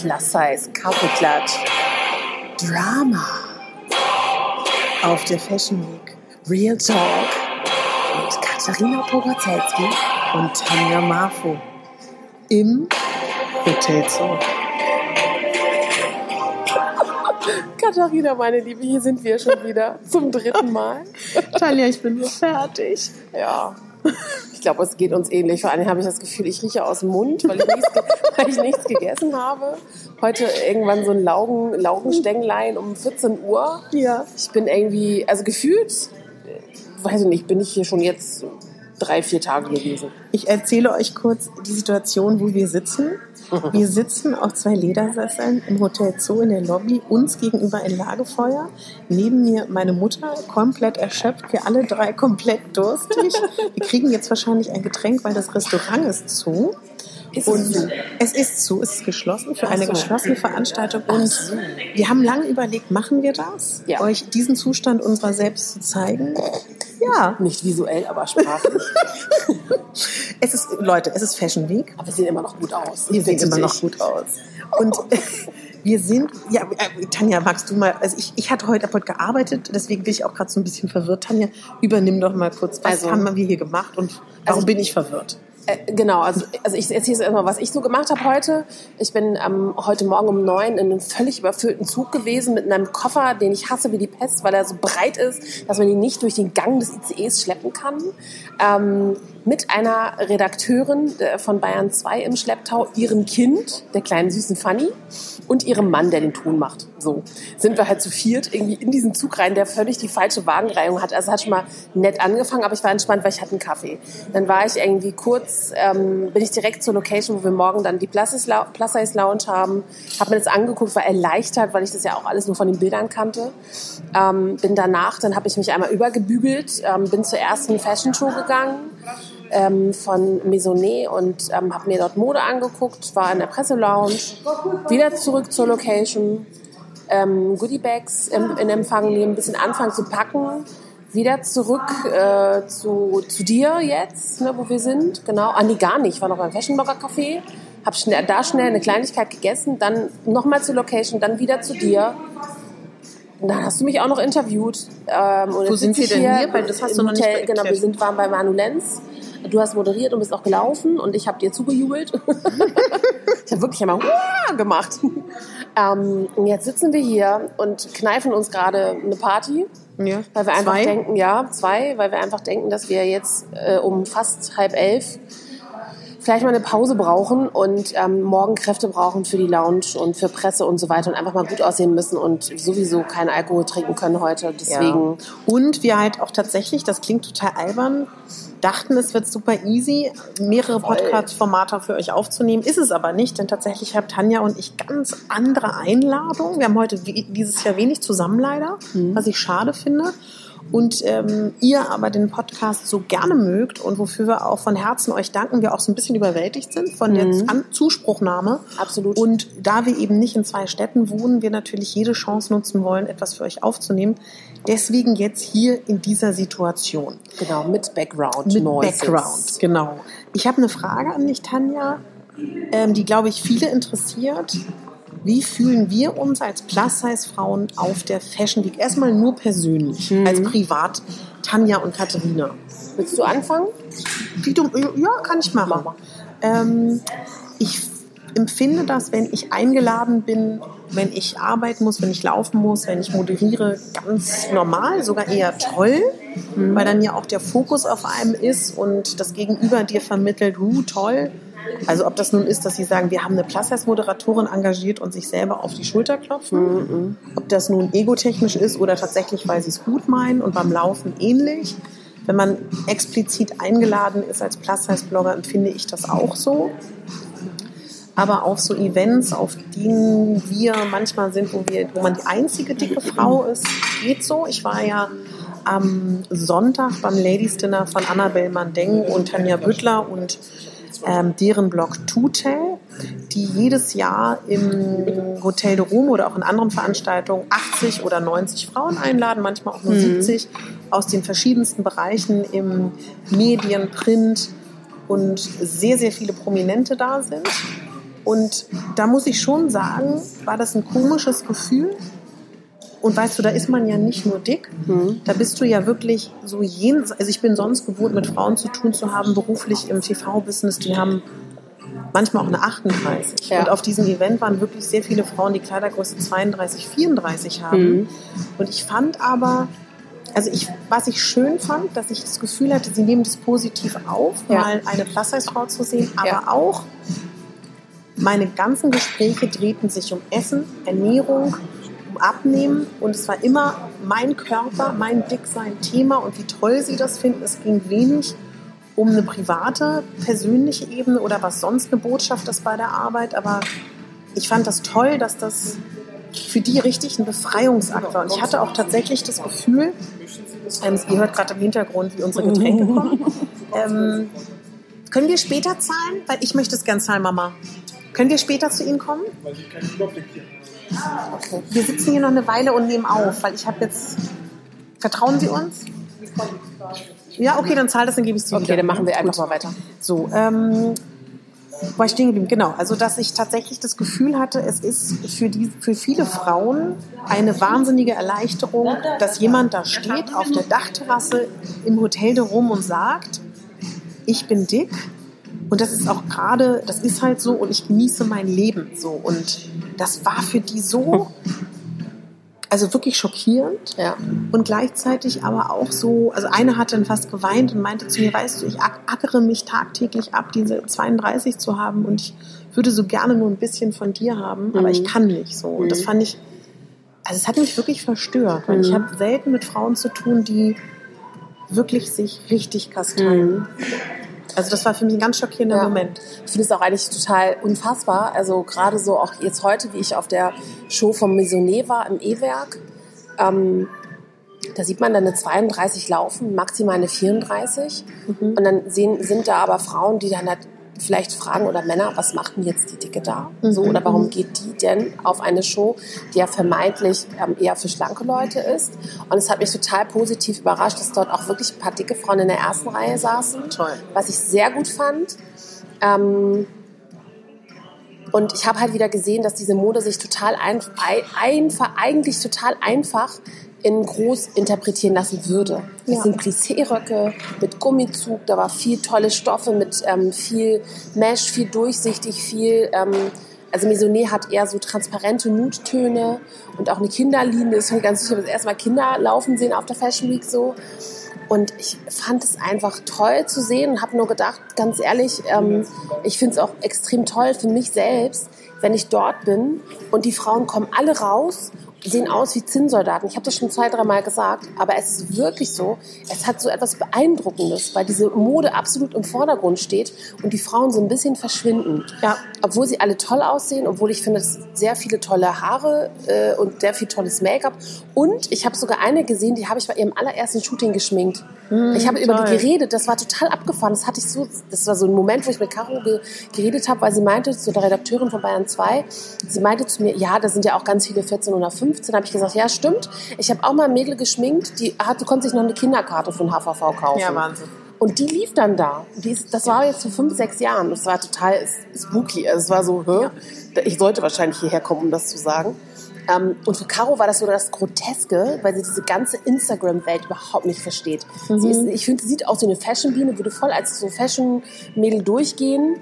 Plus Size, Kaffeeklatsch, Drama auf der Fashion Week, Real Talk mit Katharina Pogacelski und Tanja Marfo im Hotel Zoo. Katharina, meine Liebe, hier sind wir schon wieder zum dritten Mal. Tanja, ich bin so fertig. Ja, ich glaube, es geht uns ähnlich. Vor allem habe ich das Gefühl, ich rieche aus dem Mund, weil ich nichts, weil ich nichts gegessen habe. Heute irgendwann so ein Laugen, Laugenstänglein um 14 Uhr. Ja. Ich bin irgendwie, also gefühlt, äh, weiß ich nicht, bin ich hier schon jetzt drei, vier Tage gewesen. Ich erzähle euch kurz die Situation, wo wir sitzen. Wir sitzen auf zwei Ledersesseln im Hotel Zoo in der Lobby, uns gegenüber ein Lagefeuer. Neben mir meine Mutter, komplett erschöpft, wir alle drei komplett durstig. Wir kriegen jetzt wahrscheinlich ein Getränk, weil das Restaurant ist zu. Ist und es zu? es ist zu, es ist geschlossen für eine so. geschlossene Veranstaltung. Und wir haben lange überlegt, machen wir das? Ja. Euch diesen Zustand unserer selbst zu zeigen? Ja. Nicht visuell, aber sprachlich. Es ist, Leute, es ist Fashion Week. aber wir sehen immer noch gut aus. Wir sehen immer noch dich. gut aus. Und wir sind, ja, äh, Tanja, magst du mal, also ich, ich hatte heute, heute gearbeitet, deswegen bin ich auch gerade so ein bisschen verwirrt. Tanja, übernimm doch mal kurz, was Also- haben wir hier gemacht und warum Also- bin ich verwirrt? Äh, genau, also, also ich erzähle erstmal, was ich so gemacht habe heute. Ich bin ähm, heute Morgen um neun in einem völlig überfüllten Zug gewesen mit einem Koffer, den ich hasse wie die Pest, weil er so breit ist, dass man ihn nicht durch den Gang des ICEs schleppen kann. Ähm, mit einer Redakteurin äh, von Bayern 2 im Schlepptau, ihrem Kind, der kleinen süßen Fanny, und ihrem Mann, der den Ton macht. So sind wir halt zu viert irgendwie in diesen Zug rein, der völlig die falsche Wagenreihung hat. Also hat schon mal nett angefangen, aber ich war entspannt, weil ich hatte einen Kaffee. Dann war ich irgendwie kurz, ähm, bin ich direkt zur Location, wo wir morgen dann die Plus Size Lou- Plus Size Lounge haben. Habe mir das angeguckt, war erleichtert, weil ich das ja auch alles nur von den Bildern kannte. Ähm, bin danach, dann habe ich mich einmal übergebügelt, ähm, bin zur ersten Fashion Show gegangen ähm, von Maisonnet und ähm, habe mir dort Mode angeguckt, war in der Presselounge, wieder zurück zur Location, ähm, Goodiebags im, in Empfang nehmen, ein bisschen anfangen zu packen, wieder zurück äh, zu, zu dir jetzt, ne, wo wir sind, genau. Ah, nee, gar nicht, ich war noch beim Fashion Blogger Café, habe schnell, da schnell eine Kleinigkeit gegessen, dann nochmal zur Location, dann wieder zu dir. Und dann hast du mich auch noch interviewt. Ähm, Wo sind wir denn hier hier? Weil das hast du noch nicht Hotel, Genau, wir sind, waren bei Manu Lenz. Du hast moderiert und bist auch gelaufen und ich habe dir zugejubelt. ich habe wirklich einmal gemacht. Ähm, und jetzt sitzen wir hier und kneifen uns gerade eine Party. Ja. Weil wir einfach Zwei? denken, ja, zwei, weil wir einfach denken, dass wir jetzt äh, um fast halb elf vielleicht mal eine Pause brauchen und ähm, morgen Kräfte brauchen für die Lounge und für Presse und so weiter und einfach mal gut aussehen müssen und sowieso keinen Alkohol trinken können heute. Deswegen, Ja. Und wir halt auch tatsächlich, das klingt total albern, dachten, es wird super easy, mehrere Podcast-Formate für euch aufzunehmen. Ist es aber nicht, denn tatsächlich haben Tanja und ich ganz andere Einladungen. Wir haben heute dieses Jahr wenig zusammen leider, was ich schade finde. Und ähm, ihr aber den Podcast so gerne mögt und wofür wir auch von Herzen euch danken, wir auch so ein bisschen überwältigt sind von der An Zuspruchnahme. Absolut. Und da wir eben nicht in zwei Städten wohnen, wir natürlich jede Chance nutzen wollen, etwas für euch aufzunehmen. Deswegen jetzt hier in dieser Situation. genau, mit Background. Mit Noises. Background, genau. Ich habe eine Frage an dich, Tanja, ähm, die, glaube ich, viele interessiert. Wie fühlen wir uns als Plus-Size-Frauen auf der Fashion Week? Erstmal nur persönlich, Mhm. als privat, Tanja und Katharina. Willst du anfangen? Ja, kann ich machen. Ähm, ich empfinde das, wenn ich eingeladen bin, wenn ich arbeiten muss, wenn ich laufen muss, wenn ich moderiere, ganz normal, sogar eher toll, weil dann ja auch der Fokus auf einem ist und das Gegenüber dir vermittelt, uh, toll. Also ob das nun ist, dass sie sagen, wir haben eine Plus-Moderatorin engagiert und sich selber auf die Schulter klopfen, ob das nun egotechnisch ist oder tatsächlich, weil sie es gut meinen und beim Laufen ähnlich. Wenn man explizit eingeladen ist als Plus-Size-Blogger, empfinde ich das auch so. Aber auf so Events, auf denen wir manchmal sind, wo, wir, wo man die einzige dicke Frau ist, geht so. Ich war ja am Sonntag beim Ladies Dinner von Annabel Mandeng und Tanja Büttler und ähm, deren Blog Tutel, die jedes Jahr im Hotel de Rom oder auch in anderen Veranstaltungen 80 oder 90 Frauen einladen, manchmal auch nur 70 aus den verschiedensten Bereichen im Medien, Print und sehr, sehr viele Prominente da sind. Und da muss ich schon sagen, war das ein komisches Gefühl. Und weißt du, da ist man ja nicht nur dick, Mhm. da bist du ja wirklich so jenseits. Also ich bin sonst gewohnt, mit Frauen zu tun zu haben, beruflich im TV-Business, die haben manchmal auch eine 38. Ja. Und auf diesem Event waren wirklich sehr viele Frauen, die Kleidergröße 32, 34 haben. Mhm. Und ich fand aber, also ich, was ich schön fand, dass ich das Gefühl hatte, sie nehmen das positiv auf, Ja. mal eine Plus-Size-Frau zu sehen, aber Ja. auch meine ganzen Gespräche drehten sich um Essen, Ernährung, um Abnehmen und es war immer mein Körper, mein Dicksein Thema und wie toll sie das finden. Es ging wenig um eine private, persönliche Ebene oder was sonst eine Botschaft ist bei der Arbeit, aber ich fand das toll, dass das für die richtig ein Befreiungsakt war. Und ich hatte auch tatsächlich das Gefühl, ähm, ihr hört gerade im Hintergrund, wie unsere Getränke kommen. Ähm, können wir später zahlen? Weil ich möchte es gern zahlen, Mama. Können wir später zu Ihnen kommen? weil ich keinen Überblick hier Okay. Wir sitzen hier noch eine Weile und nehmen auf, weil ich habe jetzt. Vertrauen Sie uns? Ja, okay, dann zahl das, dann gebe ich es dir Okay, wieder. dann machen wir einfach Gut. mal weiter. So, ähm, wo war ich stehen geblieben? Genau, also dass ich tatsächlich das Gefühl hatte, es ist für, die, für viele Frauen eine wahnsinnige Erleichterung, dass jemand da steht auf der Dachterrasse im Hotel de Rum und sagt, ich bin dick und das ist auch gerade, das ist halt so und ich genieße mein Leben so und das war für die so, also wirklich schockierend Ja. und gleichzeitig aber auch so, also eine hat dann fast geweint und meinte zu mir, weißt du, ich ack- ackere mich tagtäglich ab, diese 32 zu haben und ich würde so gerne nur ein bisschen von dir haben, aber Mhm. ich kann nicht so. Und das Mhm. fand ich, also es hat mich wirklich verstört, weil ich Mhm. habe selten mit Frauen zu tun, die wirklich sich richtig kasteien. Mhm. Also das war für mich ein ganz schockierender Ja. Moment. Ich finde es auch eigentlich total unfassbar. Also gerade so auch jetzt heute, wie ich auf der Show vom Maisonnet war im E-Werk, ähm, da sieht man dann eine 32 laufen, maximal eine 34. Mhm. Und dann sehen, sind da aber Frauen, die dann halt vielleicht fragen oder Männer, was macht denn jetzt die Dicke da? So, Mhm. oder warum geht die denn auf eine Show, die ja vermeintlich ähm, eher für schlanke Leute ist? Und es hat mich total positiv überrascht, dass dort auch wirklich ein paar dicke Frauen in der ersten Reihe saßen Toll. was ich sehr gut fand. Ähm, und ich habe halt wieder gesehen, dass diese Mode sich total ein, ein, einfach, eigentlich total einfach in groß interpretieren lassen würde. Das Ja. sind Plissé-Röcke mit Gummizug, da war viel tolle Stoffe mit ähm, viel Mesh, viel durchsichtig, viel... Ähm, also Maisonnet hat eher so transparente Nuttöne und auch eine Kinderlinie. Das fand ich ganz sicher, dass erstmal Kinder laufen sehen auf der Fashion Week so. Und ich fand es einfach toll zu sehen und habe nur gedacht, ganz ehrlich, ähm, ich finde es auch extrem toll für mich selbst, wenn ich dort bin und die Frauen kommen alle raus, sehen aus wie Zinnsoldaten. Ich habe das schon zwei, dreimal gesagt, aber es ist wirklich so, es hat so etwas Beeindruckendes, weil diese Mode absolut im Vordergrund steht und die Frauen so ein bisschen verschwinden. Ja. Obwohl sie alle toll aussehen, obwohl ich finde, es sehr viele tolle Haare äh, und sehr viel tolles Make-up. Und ich habe sogar eine gesehen, die habe ich bei ihrem allerersten Shooting geschminkt. ich habe über die geredet, das war total abgefahren. Das hatte ich so, das war so ein Moment, wo ich mit Caro ge geredet habe, weil sie meinte, zu der Redakteurin von Bayern 2, sie meinte zu mir, ja, da sind ja auch ganz viele 14 oder 15. habe ich gesagt, ja, stimmt. Ich habe auch mal ein Mädel geschminkt, die hat, du konntest sich noch eine Kinderkarte für den HVV kaufen. Ja, Wahnsinn. Und die lief dann da. Ist, das war jetzt vor fünf, sechs Jahren. Das war total spooky. Also es war so, hä? ich sollte wahrscheinlich hierher kommen, um das zu sagen. Ähm, und für Caro war das so das Groteske, weil sie diese ganze Instagram-Welt überhaupt nicht versteht. Sie ist, ich finde, sie sieht aus wie eine Fashion-Biene, würde voll als so Fashion-Mädel durchgehen.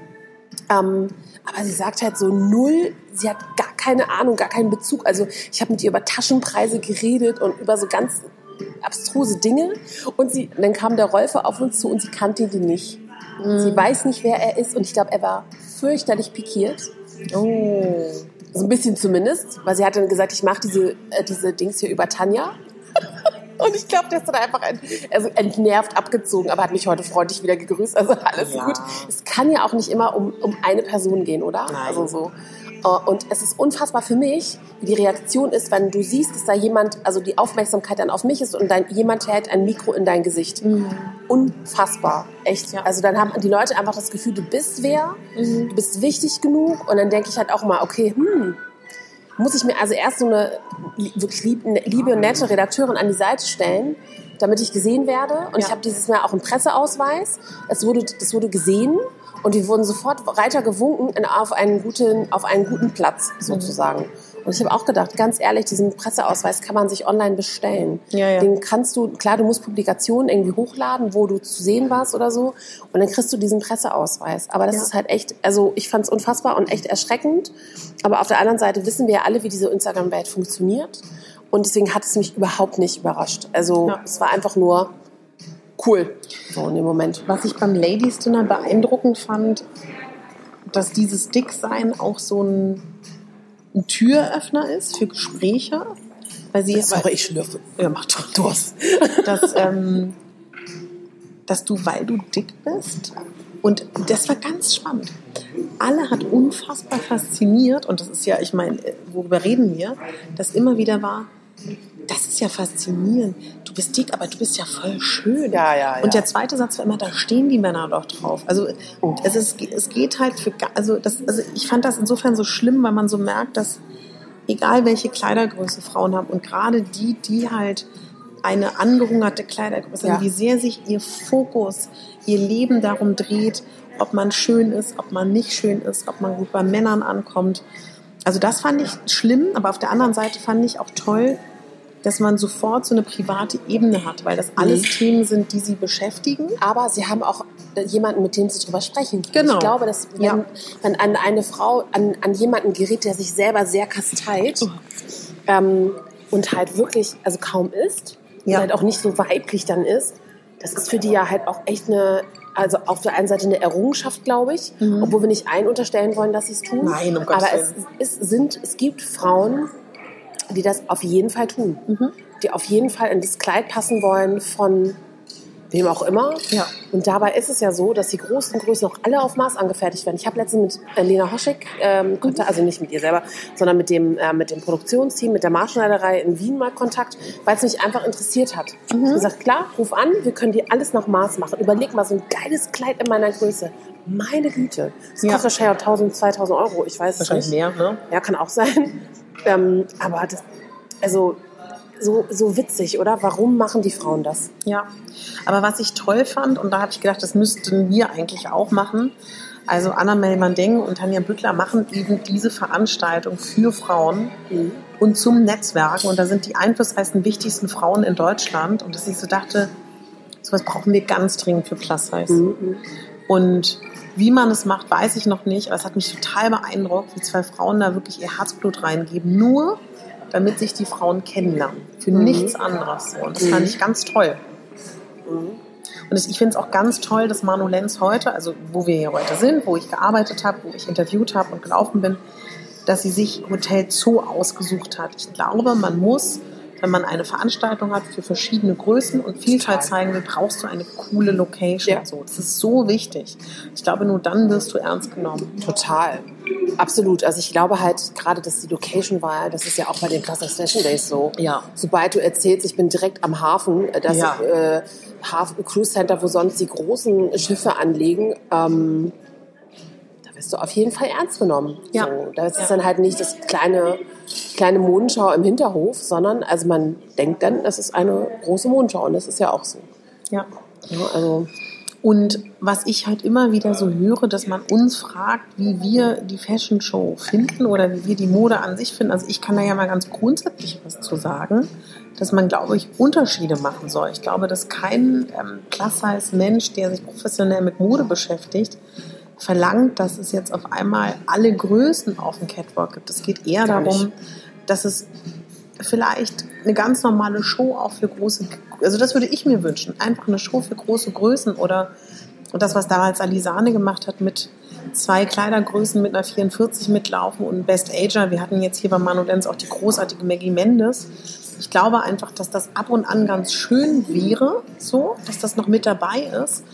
Ähm, aber sie sagt halt so null, sie hat gar keine Ahnung, gar keinen Bezug. Also ich habe mit ihr über Taschenpreise geredet und über so ganz abstruse Dinge. Und sie, dann kam der Rolfer auf uns zu und sie kannte ihn nicht. Sie weiß nicht, wer er ist und ich glaube, er war fürchterlich pikiert. Oh. So ein bisschen zumindest, weil sie hat dann gesagt, ich mache diese, äh, diese Dings hier über Tanja. Und ich glaube, der ist dann einfach ein, also entnervt abgezogen, aber hat mich heute freundlich wieder gegrüßt. Also alles Ja. gut. Es kann ja auch nicht immer um, um eine Person gehen, oder? Nein. Also so. Äh, Und es ist unfassbar für mich, wie die Reaktion ist, wenn du siehst, dass da jemand, also die Aufmerksamkeit dann auf mich ist und dann jemand hält ein Mikro in dein Gesicht. Unfassbar. Echt. Ja. Also dann haben die Leute einfach das Gefühl, du bist wer, du bist wichtig genug und dann denke ich halt auch mal, okay, hm, muss ich mir also erst so eine li- wirklich lieb, liebe, nette Redakteurin an die Seite stellen, damit ich gesehen werde. Und Ja. ich habe dieses Mal auch einen Presseausweis. Es wurde, das wurde gesehen. und die wurden sofort Reiter gewunken in, auf, einen guten, auf einen guten Platz sozusagen. Und ich habe auch gedacht, ganz ehrlich, diesen Presseausweis kann man sich online bestellen. Ja, ja. Den kannst du, klar, du musst Publikationen irgendwie hochladen, wo du zu sehen warst oder so. Und dann kriegst du diesen Presseausweis. Aber das Ja. ist halt echt, also ich fand es unfassbar und echt erschreckend. Aber auf der anderen Seite wissen wir ja alle, wie diese Instagram-Welt funktioniert. Und deswegen hat es mich überhaupt nicht überrascht. Also Ja. es war einfach nur cool. So in dem Moment. Was ich beim Ladies Dinner beeindruckend fand, dass dieses Dicksein auch so ein, ein Türöffner ist für Gespräche. Weil sie, Sorry, ich schlürfe. ja, mach doch. Durst. dass, ähm, dass du, weil du dick bist, und das war ganz spannend. Alle hat unfassbar fasziniert, und das ist ja, ich meine, worüber reden wir, das immer wieder war, das ist ja faszinierend. Du bist dick, aber du bist ja voll schön. Ja, ja, ja. Und der zweite Satz war immer, da stehen die Männer doch drauf. Also es, ist, es geht halt für, also, das, also ich fand das insofern so schlimm, weil man so merkt, dass egal welche Kleidergröße Frauen haben und gerade die, die halt eine angehungerte Kleidergröße Ja. haben, wie sehr sich ihr Fokus, ihr Leben darum dreht, ob man schön ist, ob man nicht schön ist, ob man gut bei Männern ankommt. Also das fand ich schlimm, aber auf der anderen Seite fand ich auch toll, dass man sofort so eine private Ebene hat, weil das alles Mhm. Themen sind, die sie beschäftigen. Aber sie haben auch äh, jemanden, mit dem sie drüber sprechen können. Genau. Ich glaube, dass wenn, Ja. wenn an eine Frau, an, an jemanden gerät, der sich selber sehr kasteit Oh. ähm, und halt wirklich, also kaum isst Ja. und halt auch nicht so weiblich dann ist, das ist für die ja halt auch echt eine, also auf der einen Seite eine Errungenschaft, glaube ich, obwohl wir nicht allen unterstellen wollen, dass sie es tun. Mhm. Nein, um Gottes Aber es, es, sind, es gibt Frauen, die das auf jeden Fall tun. Mhm. Die auf jeden Fall in das Kleid passen wollen von wem auch immer. Ja. Und dabei ist es ja so, dass die großen Größen auch alle auf Maß angefertigt werden. Ich habe letztens mit äh, Lena Hoschek, ähm, Kontakt, also nicht mit ihr selber, sondern mit dem, äh, mit dem Produktionsteam, mit der Marschneiderei in Wien mal Kontakt, weil es mich einfach interessiert hat. Ich habe gesagt, klar, ruf an, wir können dir alles nach Maß machen. Überleg mal, so ein geiles Kleid in meiner Größe. Meine Güte. Das Ja. kostet wahrscheinlich auch 1000, 2000 Euro. Ich weiß es Wahrscheinlich nicht. mehr, ne? Ja, kann auch sein. Ähm, aber das, also so, so witzig, oder? Warum machen die Frauen das? Ja, aber was ich toll fand, und da habe ich gedacht, das müssten wir eigentlich auch machen, also Anna Melman-Deng und Tanja Büttler machen eben diese Veranstaltung für Frauen und zum Netzwerken. Und da sind die einflussreichsten, wichtigsten Frauen in Deutschland. Und dass ich so dachte, sowas brauchen wir ganz dringend für Plus Size. Und wie man es macht, weiß ich noch nicht. Aber es hat mich total beeindruckt, wie zwei Frauen da wirklich ihr Herzblut reingeben. Nur damit sich die Frauen kennenlernen. Für nichts anderes. Und das fand ich ganz toll. Und es- ich finde es auch ganz toll, dass Manu Lenz heute, also wo wir hier heute sind, wo ich gearbeitet habe, wo ich interviewt habe und gelaufen bin, dass sie sich Hotel Zoo ausgesucht hat. Ich glaube, man muss, wenn man eine Veranstaltung hat für verschiedene Größen und Vielfalt zeigen will, brauchst du eine coole Location. Ja. So, das ist so wichtig. Ich glaube, nur dann wirst du ernst genommen. Total. Absolut. Also ich glaube halt gerade, dass die Location-Wahl, das ist ja auch bei den Plaza Station Days so. Ja. Sobald du erzählst, ich bin direkt am Hafen, äh, das Ja. äh, Hafen Cruise Center, wo sonst die großen Schiffe anlegen, ähm, wirst du auf jeden Fall ernst genommen. Ja. So, da ist es Ja. dann halt nicht das kleine, kleine Modenschau im Hinterhof, sondern also man denkt dann, das ist eine große Modenschau und das ist ja auch so. Ja. Ja, also Und was ich halt immer wieder so höre, dass man uns fragt, wie wir die Fashion Show finden oder wie wir die Mode an sich finden. Also ich kann da ja mal ganz grundsätzlich was zu sagen, dass man, glaube ich, Unterschiede machen soll. Ich glaube, dass kein ähm, Plus-Size-Mensch, der sich professionell mit Mode beschäftigt, verlangt, dass es jetzt auf einmal alle Größen auf dem Catwalk gibt. Es geht eher Gar darum, nicht. dass es vielleicht eine ganz normale Show auch für große, also das würde ich mir wünschen, einfach eine Show für große Größen oder und das, was damals Alisane gemacht hat mit zwei Kleidergrößen mit einer 44 mitlaufen und Best Ager. Wir hatten jetzt hier bei Manu Lenz auch die großartige Maggie Mendes. Ich glaube einfach, dass das ab und an ganz schön wäre, so, dass das noch mit dabei ist.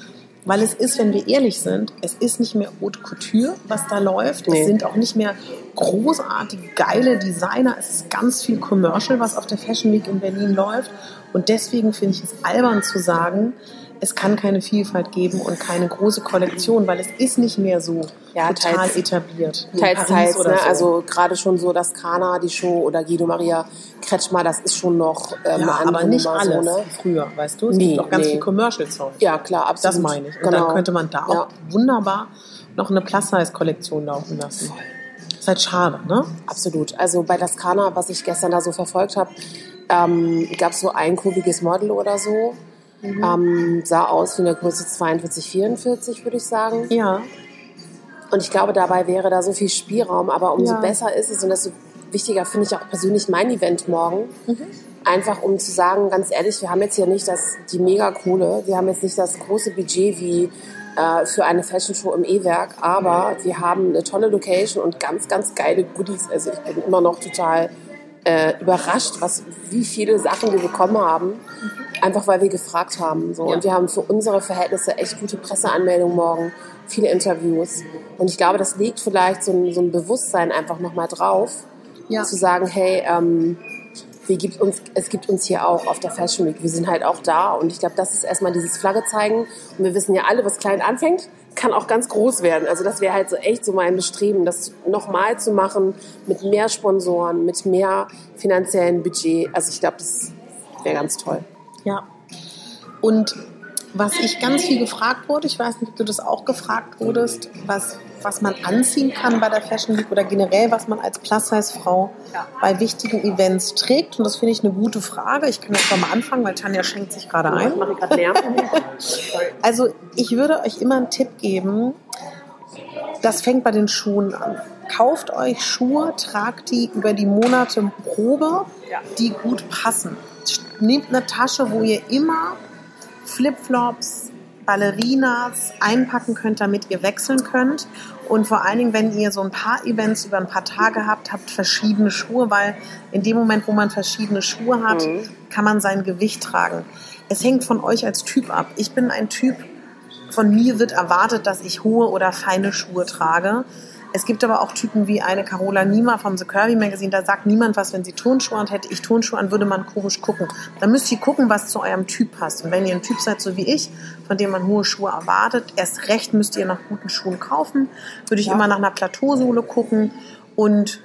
Weil es ist, wenn wir ehrlich sind, es ist nicht mehr Haute Couture, was da läuft. Nee. Es sind auch nicht mehr großartige, geile Designer. Es ist ganz viel Commercial, was auf der Fashion Week in Berlin läuft. Und deswegen finde ich es albern zu sagen, es kann keine Vielfalt geben und keine große Kollektion, weil es ist nicht mehr so Ja, total teils- etabliert. Teils, teils, ne? so. Also gerade schon so das Kana, die Show oder Guido Maria Kretschmer, das ist schon noch ähm, ja, aber nicht Nummer, alles So, ne? früher, weißt du? Es Nee, gibt auch ganz nee. viel Commercial-Zeug. Ja, klar, absolut. Das meine ich. Und genau. dann könnte man da auch Ja. wunderbar noch eine Plus-Size-Kollektion laufen lassen. Ist halt schade, ne? Absolut. Also bei das Kana, was ich gestern da so verfolgt habe, ähm, gab es so ein kurviges Model oder so. Mhm. Ähm, sah aus wie eine Größe 42, 44, würde ich sagen. Ja. Und ich glaube, dabei wäre da so viel Spielraum, aber umso Ja. besser ist es und desto wichtiger finde ich auch persönlich mein Event morgen. Mhm. Einfach um zu sagen, ganz ehrlich, wir haben jetzt hier nicht das, die Megakohle, wir haben jetzt nicht das große Budget wie äh, für eine Fashion Show im E-Werk, aber wir haben eine tolle Location und ganz, ganz geile Goodies. Also ich bin immer noch total äh, überrascht, was, wie viele Sachen wir bekommen haben, einfach weil wir gefragt haben. So. Ja. Und wir haben für unsere Verhältnisse echt gute Presseanmeldungen morgen, viele Interviews. Und ich glaube, das legt vielleicht so ein, so ein Bewusstsein einfach nochmal drauf, Ja. zu sagen, hey, ähm, wir gibt uns, es gibt uns hier auch auf der Fashion Week. Wir sind halt auch da. Und ich glaube, das ist erstmal dieses Flagge zeigen. Und wir wissen ja alle, was klein anfängt, kann auch ganz groß werden. Also das wäre halt so echt so mein Bestreben, das nochmal zu machen mit mehr Sponsoren, mit mehr finanziellen Budget. Also ich glaube, das wäre ganz toll. Ja. Und was ich ganz viel gefragt wurde, ich weiß nicht, ob du das auch gefragt wurdest, was, was man anziehen kann bei der Fashion Week oder generell, was man als Plus-Size-Frau bei wichtigen Events trägt. Und das finde ich eine gute Frage. Ich kann jetzt mal anfangen, weil Tanja schenkt sich gerade ein. Also ich würde euch immer einen Tipp geben. Das fängt bei den Schuhen an. Kauft euch Schuhe, tragt die über die Monate Probe, die gut passen. Nehmt eine Tasche, wo ihr immer Flipflops, Ballerinas einpacken könnt, damit ihr wechseln könnt. Und vor allen Dingen, wenn ihr so ein paar Events über ein paar Tage habt, habt verschiedene Schuhe, weil in dem Moment, wo man verschiedene Schuhe hat, Mhm. kann man sein Gewicht tragen. Es hängt von euch als Typ ab. Ich bin ein Typ, von mir wird erwartet, dass ich hohe oder feine Schuhe trage. Es gibt aber auch Typen wie eine Carola Niemer vom The Curvy Magazine, da sagt niemand was, wenn sie Turnschuhe an hätte ich Turnschuhe an, würde man komisch gucken. Dann müsst ihr gucken, was zu eurem Typ passt. Und wenn ihr ein Typ seid, so wie ich, von dem man hohe Schuhe erwartet, erst recht müsst ihr nach guten Schuhen kaufen. Würde ich Ja. immer nach einer Plateausohle gucken und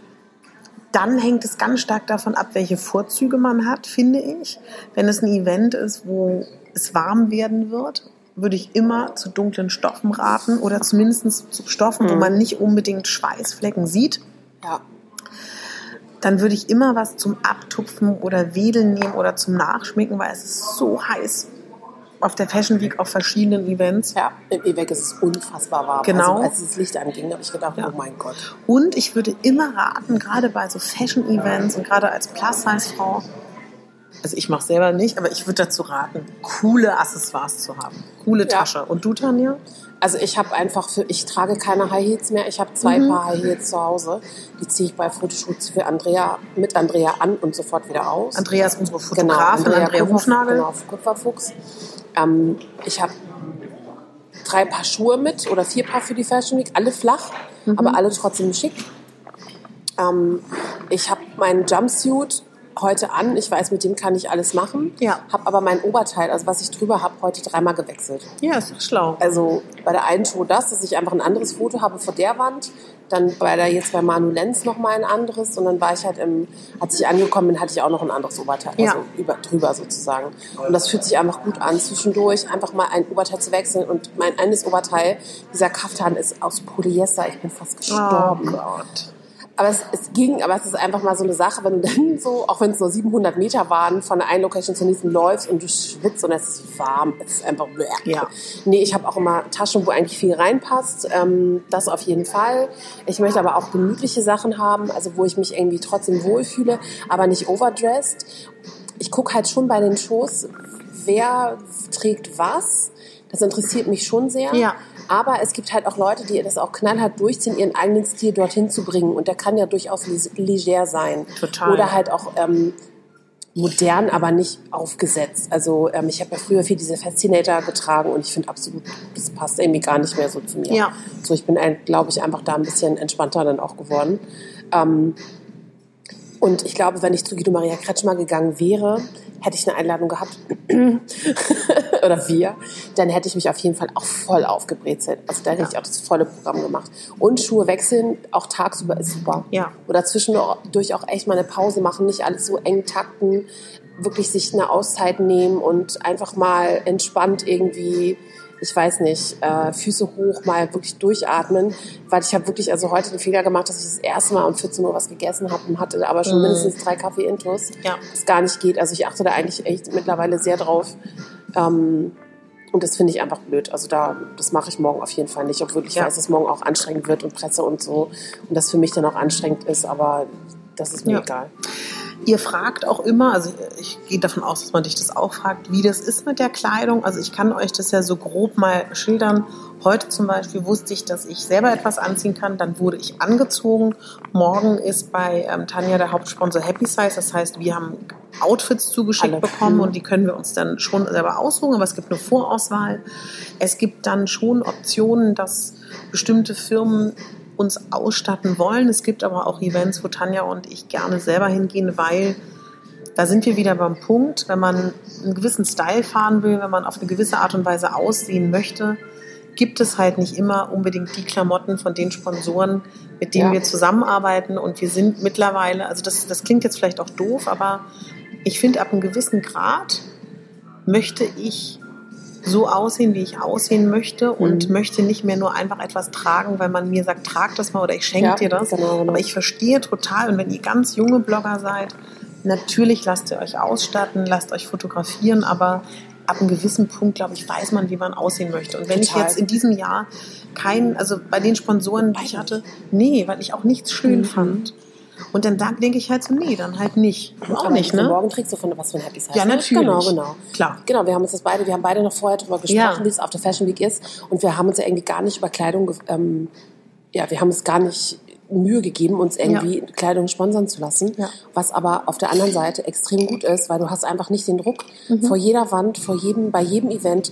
dann hängt es ganz stark davon ab, welche Vorzüge man hat, finde ich. Wenn es ein Event ist, wo es warm werden wird, würde ich immer zu dunklen Stoffen raten oder zumindest zu Stoffen, wo Mhm. man nicht unbedingt Schweißflecken sieht. Ja. Dann würde ich immer was zum Abtupfen oder Wedeln nehmen oder zum Nachschminken, weil es ist so heiß auf der Fashion Week auf verschiedenen Events. Ja, im E-Werk ist es unfassbar warm. Genau. Also, als das Licht anging, habe ich gedacht, Ja. oh mein Gott. Und ich würde immer raten, gerade bei so Fashion-Events und gerade als Plus-Size-Frau, also ich mache selber nicht, aber ich würde dazu raten, coole Accessoires zu haben. Coole Ja. Tasche. Und du, Tanja? Also ich habe einfach für, ich trage keine High Heels mehr. Ich habe zwei Mhm. Paar High Heels zu Hause. Die ziehe ich bei Fotoshoots für Andrea, mit Andrea an und sofort wieder aus. Andrea ist unsere Fotografin, Andrea, Kupfer- Hufnagel. Genau, Kupferfuchs. Ähm, ich habe drei Paar Schuhe mit oder vier Paar für die Fashion Week, alle flach, Mhm. aber alle trotzdem schick. Ähm, ich habe meinen Jumpsuit heute an. Ich weiß, mit dem kann ich alles machen. Ja. Habe aber mein Oberteil, also was ich drüber habe, heute dreimal gewechselt. Ja, ist doch schlau. Also bei der einen Show das, dass ich einfach ein anderes Foto habe vor der Wand. Dann bei der jetzt bei Manu Lenz noch mal ein anderes. Und dann war ich halt im, als ich angekommen bin, hatte ich auch noch ein anderes Oberteil. Ja. Also über, drüber sozusagen. Und das fühlt sich einfach gut an, zwischendurch einfach mal ein Oberteil zu wechseln. Und mein eines Oberteil, dieser Kaftan ist aus Polyester. Ich bin fast gestorben. Oh Gott. Aber es, es ging, aber es ist einfach mal so eine Sache, wenn du dann so, auch wenn es nur 700 Meter waren, von der einen Location zur nächsten läufst und du schwitzt und es ist warm, es ist einfach bleh. Ja. Nee, ich habe auch immer Taschen, wo eigentlich viel reinpasst, ähm, das auf jeden Fall. Ich möchte aber auch gemütliche Sachen haben, also wo ich mich irgendwie trotzdem wohlfühle, aber nicht overdressed. Ich gucke halt schon bei den Shows, wer trägt was. Das interessiert mich schon sehr. Ja. Aber es gibt halt auch Leute, die das auch knallhart durchziehen, ihren eigenen Stil dorthin zu bringen. Und der kann ja durchaus leg- leger sein. Total. Oder halt auch ähm, modern, aber nicht aufgesetzt. Also ähm, ich habe ja früher viel diese Fascinator getragen und ich finde absolut, das passt irgendwie gar nicht mehr so zu mir. Ja. So, ich bin, glaube ich, einfach da ein bisschen entspannter dann auch geworden. Ähm, und ich glaube, wenn ich zu Guido Maria Kretschmer gegangen wäre, hätte ich eine Einladung gehabt oder wir, dann hätte ich mich auf jeden Fall auch voll aufgebrezelt. Also da hätte Ja. ich auch das volle Programm gemacht. Und Schuhe wechseln, auch tagsüber ist super. Ja. Oder zwischendurch auch echt mal eine Pause machen, nicht alles so eng takten, wirklich sich eine Auszeit nehmen und einfach mal entspannt irgendwie, ich weiß nicht, äh, Füße hoch, mal wirklich durchatmen, weil ich habe wirklich also heute den Fehler gemacht, dass ich das erste Mal um 14 Uhr was gegessen habe und hatte aber schon Mhm. mindestens drei Kaffee intus, Ja. was gar nicht geht. Also ich achte da eigentlich echt mittlerweile sehr drauf. Ähm, und das finde ich einfach blöd. Also da, das mache ich morgen auf jeden Fall nicht, obwohl ich Ja. weiß, dass morgen auch anstrengend wird und Presse und so. Und das für mich dann auch anstrengend ist, aber das ist mir Ja. egal. Ihr fragt auch immer, also ich gehe davon aus, dass man dich das auch fragt, wie das ist mit der Kleidung. Also ich kann euch das ja so grob mal schildern. Heute zum Beispiel wusste ich, dass ich selber etwas anziehen kann. Dann wurde ich angezogen. Morgen ist bei ähm, Tanja der Hauptsponsor Happy Size. Das heißt, wir haben Outfits zugeschickt Alle. bekommen Mhm. und die können wir uns dann schon selber aussuchen. Aber es gibt eine Vorauswahl. Es gibt dann schon Optionen, dass bestimmte Firmen uns ausstatten wollen. Es gibt aber auch Events, wo Tanja und ich gerne selber hingehen, weil da sind wir wieder beim Punkt, wenn man einen gewissen Style fahren will, wenn man auf eine gewisse Art und Weise aussehen möchte, gibt es halt nicht immer unbedingt die Klamotten von den Sponsoren, mit denen Ja. wir zusammenarbeiten. Und wir sind mittlerweile, also das, das klingt jetzt vielleicht auch doof, aber ich finde, ab einem gewissen Grad möchte ich so aussehen, wie ich aussehen möchte und Mhm. möchte nicht mehr nur einfach etwas tragen, weil man mir sagt, trag das mal oder ich schenke Ja, dir das. genau, genau. Aber ich verstehe total und wenn ihr ganz junge Blogger seid, natürlich lasst ihr euch ausstatten, lasst euch fotografieren, aber ab einem gewissen Punkt, glaube ich, weiß man, wie man aussehen möchte. Und wenn ich Total. jetzt in diesem Jahr kein, also bei den Sponsoren, die ich hatte, nee, weil ich auch nichts schön Mhm. fand. Und dann da denke ich halt so, nee, dann halt nicht. Auch Aber nicht, für ne? Morgen trägst du von was von Happy Size. Ja, ne? natürlich. Genau, genau. Klar. Genau, wir haben uns das beide, wir haben beide noch vorher darüber gesprochen, Ja. wie es auf der Fashion Week ist. Und wir haben uns ja irgendwie gar nicht über Kleidung, ähm, ja, wir haben uns gar nicht Mühe gegeben, uns irgendwie Kleidung sponsern zu lassen. Ja. Was aber auf der anderen Seite extrem gut ist, weil du hast einfach nicht den Druck, Mhm. vor jeder Wand, vor jedem, bei jedem Event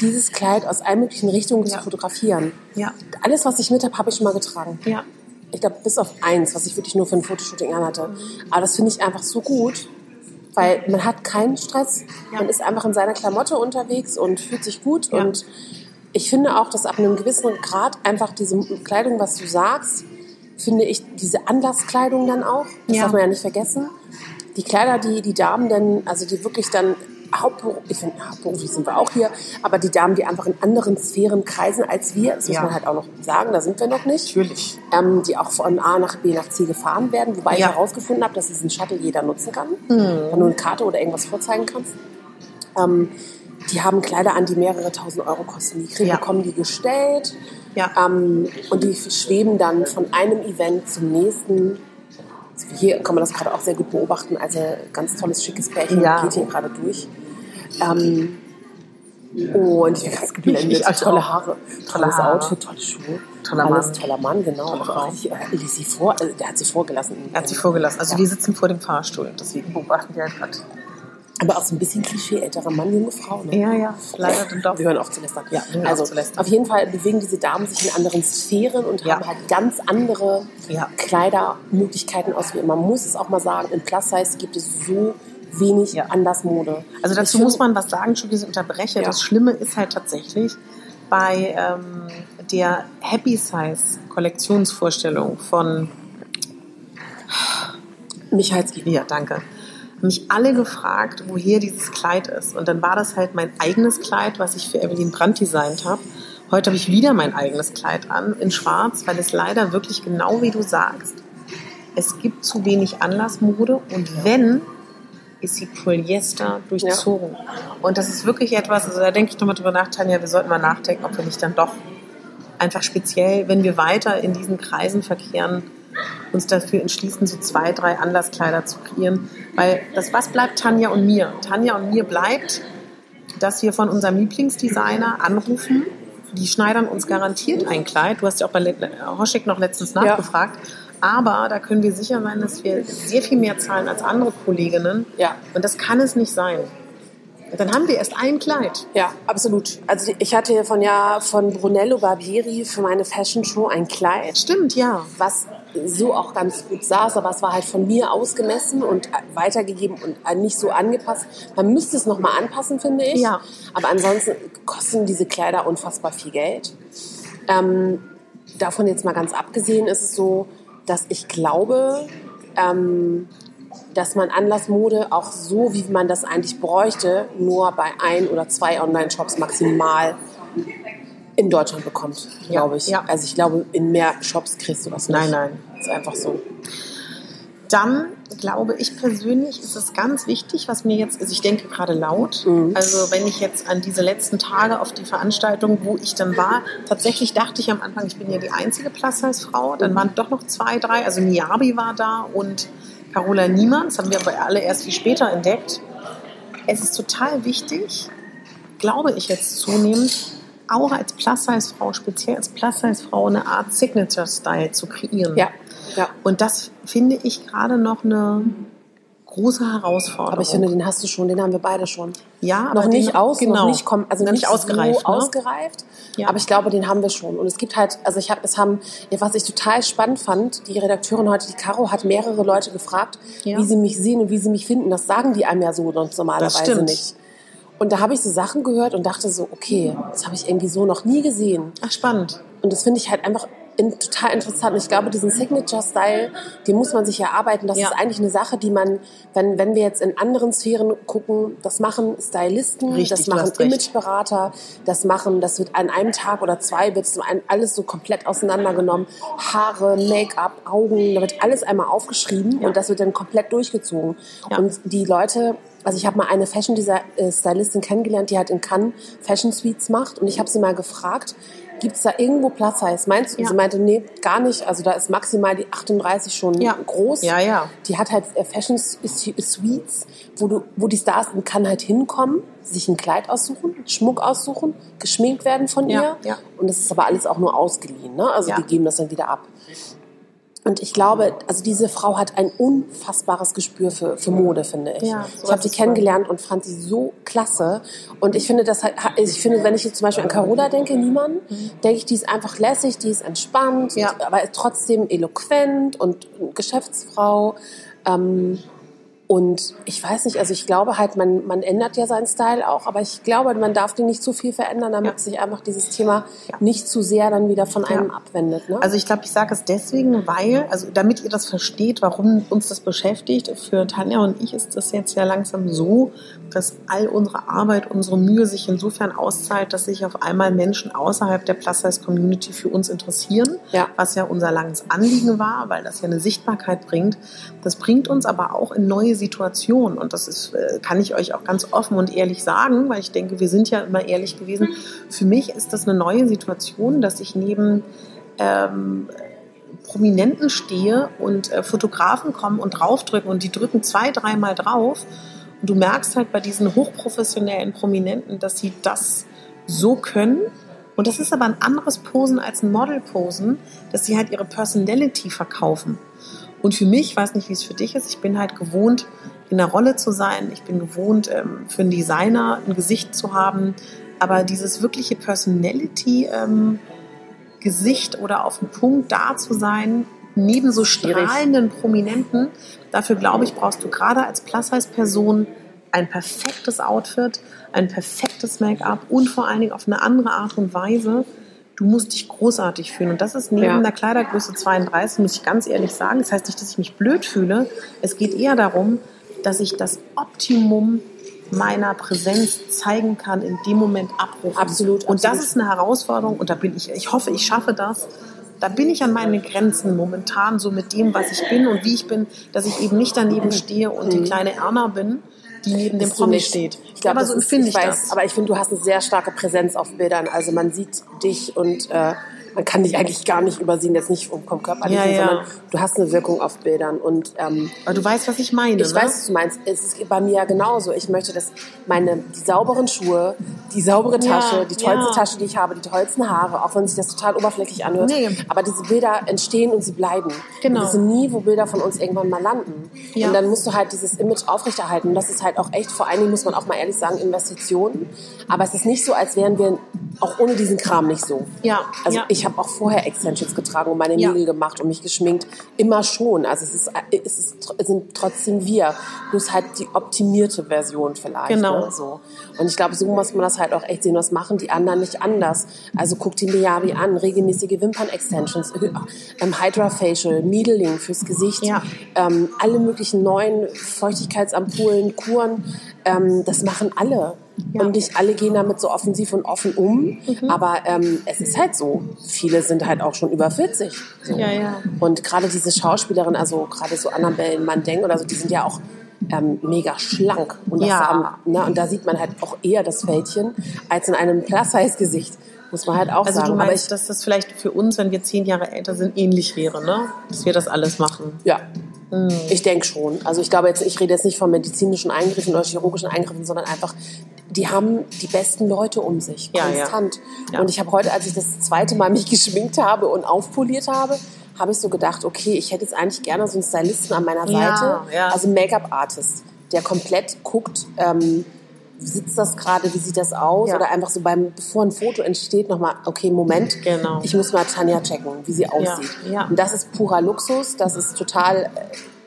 dieses Kleid aus allen möglichen Richtungen Ja. zu fotografieren. Ja. Alles, was ich mit habe, habe ich schon mal getragen. Ja. Ich glaube, bis auf eins, was ich wirklich nur für ein Fotoshooting anhatte. Aber das finde ich einfach so gut, weil man hat keinen Stress. Ja. Man ist einfach in seiner Klamotte unterwegs und fühlt sich gut. Ja. Und ich finde auch, dass ab einem gewissen Grad einfach diese Kleidung, was du sagst, finde ich diese Anlasskleidung dann auch, das Ja. darf man ja nicht vergessen. Die Kleider, die die Damen dann, also die wirklich dann hauptberuflich, ich finde, hauptberuflich sind wir auch hier, aber die Damen, die einfach in anderen Sphären kreisen als wir, das muss Ja. man halt auch noch sagen, da sind wir noch nicht Natürlich. ähm, die auch von A nach B nach C gefahren werden, wobei Ja. ich herausgefunden habe, dass diesen Shuttle jeder nutzen kann, Mhm. wenn du eine Karte oder irgendwas vorzeigen kannst. Ähm, die haben Kleider an, die mehrere tausend Euro kosten. Die kriegen, Ja. bekommen die gestellt Ja. ähm, und die schweben dann von einem Event zum nächsten. Also hier kann man das gerade auch sehr gut beobachten. Also ganz tolles, schickes Pärchen Ja. geht hier gerade durch. Ähm, und ich bin ganz geblendet. Ich- ich also tolle. Haare, Tolle tolles Haare. Outfit, tolle Schuhe. Toller Alles Mann. toller Mann, genau. Tolle Aber Frau. ich, äh, vor, also der hat sie vorgelassen. Er hat sie vorgelassen. Also Ja. wir sitzen vor dem Fahrstuhl, deswegen beobachten wir halt gerade. Aber auch so ein bisschen Klischee, älterer Mann, junge Frau. Ne? Ja, ja, leider dann doch. Wir hören auf zu lästern. Ja, also auf zu lästern. auf jeden Fall bewegen diese Damen sich in anderen Sphären und Ja. haben halt ganz andere Ja. Kleidermöglichkeiten auswählen. Man muss es auch mal sagen, im Plus Size gibt es so wenig Ja. Andersmode. Also dazu muss man was sagen, Entschuldigung, ich unterbreche. Ja. Das Schlimme ist halt tatsächlich bei ähm, der Happy Size Kollektionsvorstellung von, Michalski. ja, danke, mich alle gefragt, woher dieses Kleid ist. Und dann war das halt mein eigenes Kleid, was ich für Evelyn Brandt designt habe. Heute habe ich wieder mein eigenes Kleid an, in schwarz, weil es leider wirklich genau wie du sagst, es gibt zu wenig Anlassmode und wenn, ist sie Polyester durchzogen. Und das ist wirklich etwas, also da denke ich nochmal drüber nach, Tanja, wir sollten mal nachdenken, ob wir nicht dann doch einfach speziell, wenn wir weiter in diesen Kreisen verkehren, uns dafür entschließen, so zwei, drei Anlasskleider zu kreieren. Weil das, was bleibt Tanja und mir? Tanja und mir bleibt, dass wir von unserem Lieblingsdesigner anrufen. Die schneidern uns garantiert ein Kleid. Du hast ja auch bei Le- Hoschek noch letztens Ja. nachgefragt. Aber da können wir sicher sein, dass wir sehr viel mehr zahlen als andere Kolleginnen. Ja. Und das kann es nicht sein. Dann haben wir erst ein Kleid. Ja, absolut. Also ich hatte von ja von Brunello Barbieri für meine Fashion Show ein Kleid. Stimmt, ja. was so auch ganz gut saß, aber es war halt von mir ausgemessen und weitergegeben und nicht so angepasst. Man müsste es nochmal anpassen, finde ich. Ja. Aber ansonsten kosten diese Kleider unfassbar viel Geld. Ähm, davon jetzt mal ganz abgesehen ist es so, dass ich glaube, ähm, dass man Anlassmode auch so, wie man das eigentlich bräuchte, nur bei ein oder zwei Online-Shops maximal in Deutschland bekommt, glaube ich. ja. Also ich glaube, in mehr Shops kriegst du das nicht. Nein, nein. Ist einfach so. Dann glaube ich persönlich, ist es ganz wichtig, was mir jetzt, also ich denke gerade laut, Mhm. also wenn ich jetzt an diese letzten Tage auf die Veranstaltung, wo ich dann war, tatsächlich dachte ich am Anfang, ich bin ja die einzige Plus-Size-Frau, dann waren doch noch zwei, drei, also Miyabi war da und Carola Niemann, das haben wir aber alle erst viel später entdeckt. Es ist total wichtig, glaube ich jetzt zunehmend, auch als Plus-Size-Frau, speziell als Plus-Size-Frau, eine Art Signature-Style zu kreieren. Ja, ja. Und das finde ich gerade noch eine große Herausforderung. Aber ich finde, den hast du schon, den haben wir beide schon. ja, aber noch nicht den- aus, genau. noch nicht, kom also Noch nicht, nicht ausgereift, so ne? ausgereift. Ja. Aber ich glaube, den haben wir schon. Und es gibt halt, also ich habe, es haben, ja, was ich total spannend fand, die Redakteurin heute, die Caro, hat mehrere Leute gefragt, Ja. wie sie mich sehen und wie sie mich finden. Das sagen die einem ja so sonst Das normalerweise stimmt. nicht. Und da habe ich so Sachen gehört und dachte so, okay, das habe ich irgendwie so noch nie gesehen. Ach, spannend. Und das finde ich halt einfach in, total interessant. Und ich glaube, diesen Signature-Style, den muss man sich erarbeiten. Das Ja. ist eigentlich eine Sache, die man, wenn, wenn wir jetzt in anderen Sphären gucken, das machen Stylisten, Richtig, das machen. Imageberater, das machen, das wird an einem Tag oder zwei wird so ein, alles so komplett auseinandergenommen. Haare, Make-up, Augen, da wird alles einmal aufgeschrieben und das wird dann komplett durchgezogen. Ja. Und die Leute, also ich habe mal eine Fashion äh, Stylistin kennengelernt, die halt in Cannes Fashion Suites macht und ich habe sie mal gefragt, gibt es da irgendwo Plus Size? Meinst du? Und Ja. Sie meinte, nee, gar nicht. Also da ist maximal die 38 schon Ja. groß. Ja, ja. Die hat halt äh, Fashion Suites, wo du, wo die Stars in Cannes halt hinkommen, sich ein Kleid aussuchen, Schmuck aussuchen, geschminkt werden von Ja, ihr. ja. Und das ist aber alles auch nur ausgeliehen. Ne? Also Ja. die geben das dann wieder ab. Und ich glaube, also diese Frau hat ein unfassbares Gespür für, für Mode, finde ich. Ja, ich habe die kennengelernt und fand sie so klasse. Und ich finde, das halt, ich finde, wenn ich jetzt zum Beispiel an Carola denke, niemand, denke ich, die ist einfach lässig, die ist entspannt, Ja. aber trotzdem eloquent und Geschäftsfrau. Ähm, und ich weiß nicht, also ich glaube halt, man, man ändert ja seinen Style auch, aber ich glaube, man darf den nicht zu viel verändern, damit Ja. sich einfach dieses Thema Ja. nicht zu sehr dann wieder von einem Ja. abwendet. Ne? Also ich glaube, ich sage es deswegen, weil, also damit ihr das versteht, warum uns das beschäftigt, für Tanja und ich ist das jetzt ja langsam so, dass all unsere Arbeit, unsere Mühe sich insofern auszahlt, dass sich auf einmal Menschen außerhalb der Plus-Size-Community für uns interessieren, Ja. was ja unser langes Anliegen war, weil das ja eine Sichtbarkeit bringt. Das bringt uns aber auch in neue Situationen und das ist, äh, kann ich euch auch ganz offen und ehrlich sagen, weil ich denke, wir sind ja immer ehrlich gewesen. Für mich ist das eine neue Situation, dass ich neben ähm, Prominenten stehe und äh, Fotografen kommen und draufdrücken und die drücken zwei, dreimal drauf. Und du merkst halt bei diesen hochprofessionellen Prominenten, dass sie das so können. Und das ist aber ein anderes Posen als ein Model-Posen, dass sie halt ihre Personality verkaufen. Und für mich, ich weiß nicht, wie es für dich ist, ich bin halt gewohnt, in der Rolle zu sein. Ich bin gewohnt, ähm, für einen Designer ein Gesicht zu haben. Aber dieses wirkliche Personality, ähm, oder auf dem Punkt da zu sein, neben so strahlenden Prominenten. Dafür glaube ich, brauchst du gerade als Plus-Size-Person ein perfektes Outfit, ein perfektes Make-up und vor allen Dingen auf eine andere Art und Weise. Du musst dich großartig fühlen. Und das ist neben Ja. der Kleidergröße 32, muss ich ganz ehrlich sagen. Das heißt nicht, dass ich mich blöd fühle. Es geht eher darum, dass ich das Optimum meiner Präsenz zeigen kann, in dem Moment abrufen. Absolut, Und das absolut. ist eine Herausforderung und da bin ich, ich hoffe, ich schaffe das. Da bin ich an meine Grenzen momentan so mit dem, was ich bin und wie ich bin, dass ich eben nicht daneben stehe und die kleine Erna bin, die neben dem Promi steht. Ich glaube, so empfinde ich ich weiß, das. aber ich finde, du hast eine sehr starke Präsenz auf Bildern. Also man sieht dich und äh, man kann dich eigentlich gar nicht übersehen, jetzt nicht vom Körperlichen, Ja, ja. sondern du hast eine Wirkung auf Bildern. Und ähm, aber du weißt, was ich meine. ich ne? weiß, was du meinst. Es ist bei mir ja genauso. Ich möchte, dass meine die sauberen Schuhe, die saubere Ja, Tasche, die tollste ja. Tasche, die ich habe, die tollsten Haare, auch wenn sich das total oberflächlich anhört. Nee. Aber diese Bilder entstehen und sie bleiben. Genau. Und das sind nie, wo Bilder von uns irgendwann mal landen. Ja. Und dann musst du halt dieses Image aufrechterhalten. Und das ist halt auch echt, vor allen Dingen muss man auch mal ehrlich sagen, Investitionen. Aber es ist nicht so, als wären wir auch ohne diesen Kram nicht so. Ja, Also ja. ich habe auch vorher Extensions getragen und meine Ja. Nägel gemacht und mich geschminkt. Immer schon. Also es, ist, es, ist, es sind trotzdem wir. Bloß halt die optimierte Version vielleicht. Genau. Ne? So. Und ich glaube, so muss man das halt auch echt sehen. Was machen die anderen nicht anders? Also guck die Miyabi an. Regelmäßige Wimpern-Extensions, ähm, Hydra-Facial, Needling fürs Gesicht. Ja. Ähm, alle möglichen neuen Feuchtigkeitsampullen, Kuren. Ähm, das machen alle. Ja. Und nicht alle gehen damit so offensiv und offen um. Aber ähm, es ist halt so. Viele sind halt auch schon über 40. So. Ja, ja. Und gerade diese Schauspielerin, also gerade so Annabelle Mandeng oder so, die sind ja auch ähm, mega schlank. Und, das Ja. am- ne, und da sieht man halt auch eher das Fältchen als in einem Plus-Size-Gesicht. Muss man halt auch Also sagen. du Aber meinst, ich, dass das vielleicht für uns, wenn wir zehn Jahre älter sind, ähnlich wäre, ne? Dass wir das alles machen. ja. Mhm. Ich denke schon. Also ich glaube jetzt, ich rede jetzt nicht von medizinischen Eingriffen oder chirurgischen Eingriffen, sondern einfach, die haben die besten Leute um sich, Ja, ja. konstant. Ja. Und ich habe heute, als ich das zweite Mal mich geschminkt habe und aufpoliert habe, habe ich so gedacht, okay, ich hätte jetzt eigentlich gerne so einen Stylisten an meiner Seite, also einen Make-up-Artist, der komplett guckt, ähm, sitzt das gerade, wie sieht das aus? Oder einfach so beim, bevor ein Foto entsteht, nochmal, okay, Moment, Genau. ich muss mal Tanja checken, wie sie aussieht. Und das ist purer Luxus, das ist total, äh,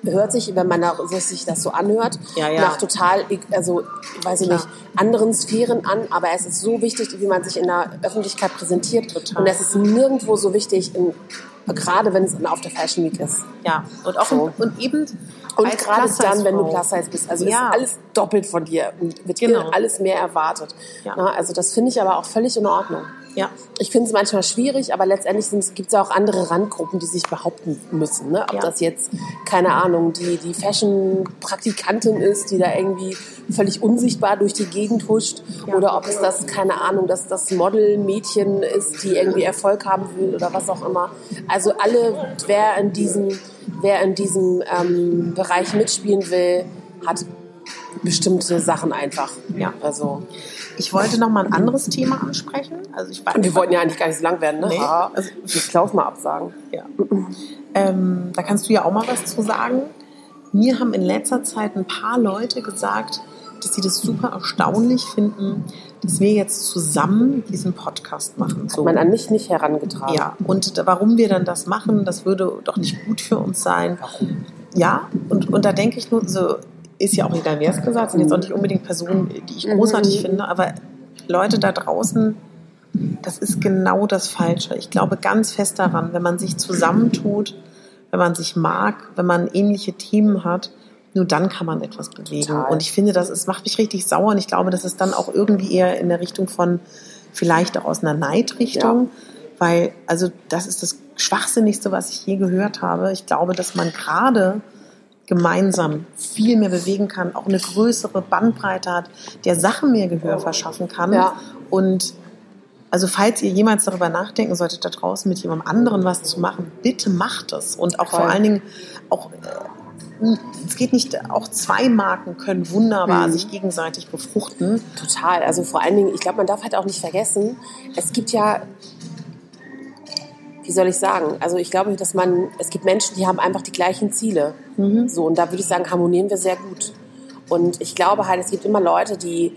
hört sich, wenn man da, sich das so anhört, Ja, ja. nach total, also, weiß ich Klar. nicht, anderen Sphären an, aber es ist so wichtig, wie man sich in der Öffentlichkeit präsentiert. Total. Und es ist nirgendwo so wichtig, in, gerade wenn es auf der Fashion Week ist. Ja. Und auch So. und eben Und gerade dann, wenn du. Plus Size bist. Also Ja. ist alles doppelt von dir und wird Genau. alles mehr erwartet. Ja. Na, also das finde ich aber auch völlig in Ordnung. Ja. Ich finde es manchmal schwierig, aber letztendlich gibt es ja auch andere Randgruppen, die sich behaupten müssen. Ne? Ob Ja. das jetzt, keine Ahnung, die, die Fashion-Praktikantin ist, die da irgendwie völlig unsichtbar durch die Gegend huscht. Ja. Oder ob es das, keine Ahnung, dass das Model-Mädchen ist, die irgendwie Erfolg haben will oder was auch immer. Also alle, wer in diesem, wer in diesem ähm, Bereich mitspielen will, hat bestimmte Sachen einfach. Ja. Also, Ich wollte noch mal ein anderes Thema ansprechen. Also ich und wir wollten ja eigentlich gar nicht so lang werden, ne? Nee. Ah, Also, ich Klaus mal absagen. Ja. Ähm, da kannst du ja auch mal was zu sagen. Mir haben in letzter Zeit ein paar Leute gesagt, dass sie das super erstaunlich finden, dass wir jetzt zusammen diesen Podcast machen. So. Man an mich nicht herangetragen. Ja, und warum wir dann das machen, das würde doch nicht gut für uns sein. Warum? Ja, und, und da denke ich nur, so ist ja auch egal, wer es gesagt, sind jetzt auch nicht unbedingt Personen, die ich großartig Mhm. finde, aber Leute da draußen, das ist genau das Falsche. Ich glaube ganz fest daran, wenn man sich zusammentut, wenn man sich mag, wenn man ähnliche Themen hat, nur dann kann man etwas bewegen. Total. Und ich finde, das ist, macht mich richtig sauer und ich glaube, das ist dann auch irgendwie eher in der Richtung von, vielleicht auch aus einer Neidrichtung, weil, also das ist das Schwachsinnigste, was ich je gehört habe. Ich glaube, dass man gerade gemeinsam viel mehr bewegen kann, auch eine größere Bandbreite hat, der Sachen mehr Gehör verschaffen kann. Ja. Und also falls ihr jemals darüber nachdenken solltet, da draußen mit jemandem anderen was zu machen, bitte macht es. Und auch Voll. vor allen Dingen auch äh, es geht nicht, auch zwei Marken können wunderbar Mhm. sich gegenseitig befruchten. Total. Also vor allen Dingen, ich glaube, man darf halt auch nicht vergessen, es gibt ja, wie soll ich sagen, also ich glaube, dass man, es gibt Menschen, die haben einfach die gleichen Ziele. So, und da würde ich sagen, harmonieren wir sehr gut. Und ich glaube halt, es gibt immer Leute, die,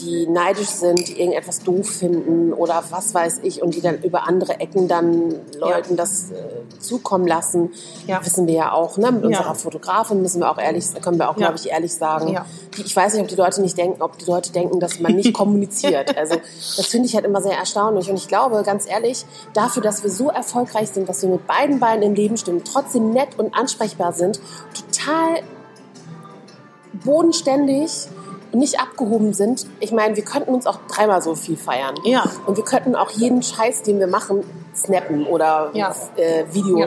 die neidisch sind, die irgendetwas doof finden oder was weiß ich und die dann über andere Ecken dann Leuten das äh, zukommen lassen. Ja. Wissen wir ja auch, ne? Mit Ja. unserer Fotografin müssen wir auch ehrlich, können wir auch, Ja. glaube ich, ehrlich sagen. Ja. Die, ich weiß nicht, ob die Leute nicht denken, ob die Leute denken, dass man nicht kommuniziert. Also das finde ich halt immer sehr erstaunlich. Und ich glaube, ganz ehrlich, dafür, dass wir so erfolgreich sind, dass wir mit beiden Beinen im Leben stehen, trotzdem nett und ansprechbar sind, total bodenständig nicht abgehoben sind. Ich meine, wir könnten uns auch dreimal so viel feiern. Ja. Und wir könnten auch jeden Scheiß, den wir machen, snappen oder Ja. äh, Video, Ja.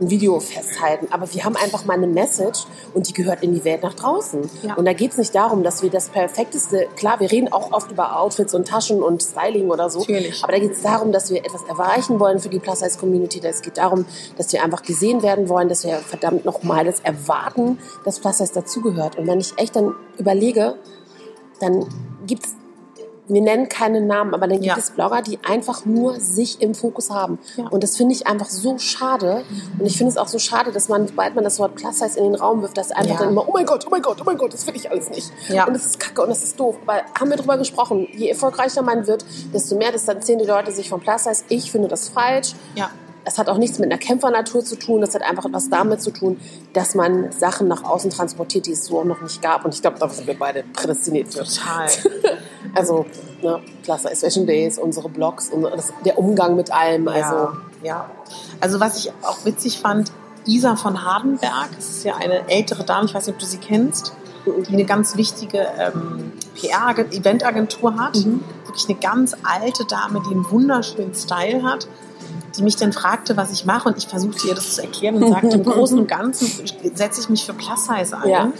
ein Video festhalten. Aber wir haben einfach mal eine Message und die gehört in die Welt nach draußen. Ja. Und da geht es nicht darum, dass wir das perfekteste, klar, wir reden auch oft über Outfits und Taschen und Styling oder so. Natürlich. Aber da geht es darum, dass wir etwas erreichen wollen für die Plus-Size-Community. Es geht darum, dass wir einfach gesehen werden wollen, dass wir verdammt nochmal das erwarten, dass Plus-Size dazugehört. Und wenn ich echt dann überlege, dann gibt's wir nennen keine Namen, aber dann gibt Ja. es Blogger, die einfach nur sich im Fokus haben. Ja. Und das finde ich einfach so schade. Und ich finde es auch so schade, dass man, sobald man das Wort Plus Size in den Raum wirft, dass einfach Ja. dann immer, oh mein Gott, oh mein Gott, oh mein Gott, das finde ich alles nicht. Ja. Und das ist kacke und das ist doof. Aber haben wir drüber gesprochen, je erfolgreicher man wird, desto mehr distanzieren die Leute sich vom Plus Size. Ich finde das falsch. Es hat auch nichts mit einer Kämpfernatur zu tun. Das hat einfach etwas damit zu tun, dass man Sachen nach außen transportiert, die es so noch nicht gab. Und ich glaube, da sind wir beide prädestiniert für. Total. Also, ne, ist Fashion Days, unsere Blogs, und das, der Umgang mit allem. Also, ja, ja. Also was ich auch witzig fand, Isa von Hardenberg, das ist ja eine ältere Dame, ich weiß nicht, ob du sie kennst, die eine ganz wichtige ähm, PR-Eventagentur hat. Wirklich eine ganz alte Dame, die einen wunderschönen Style hat, die mich dann fragte, was ich mache und ich versuchte ihr das zu erklären und sagte, im Großen und Ganzen setze ich mich für Plus-Size ein. Ja.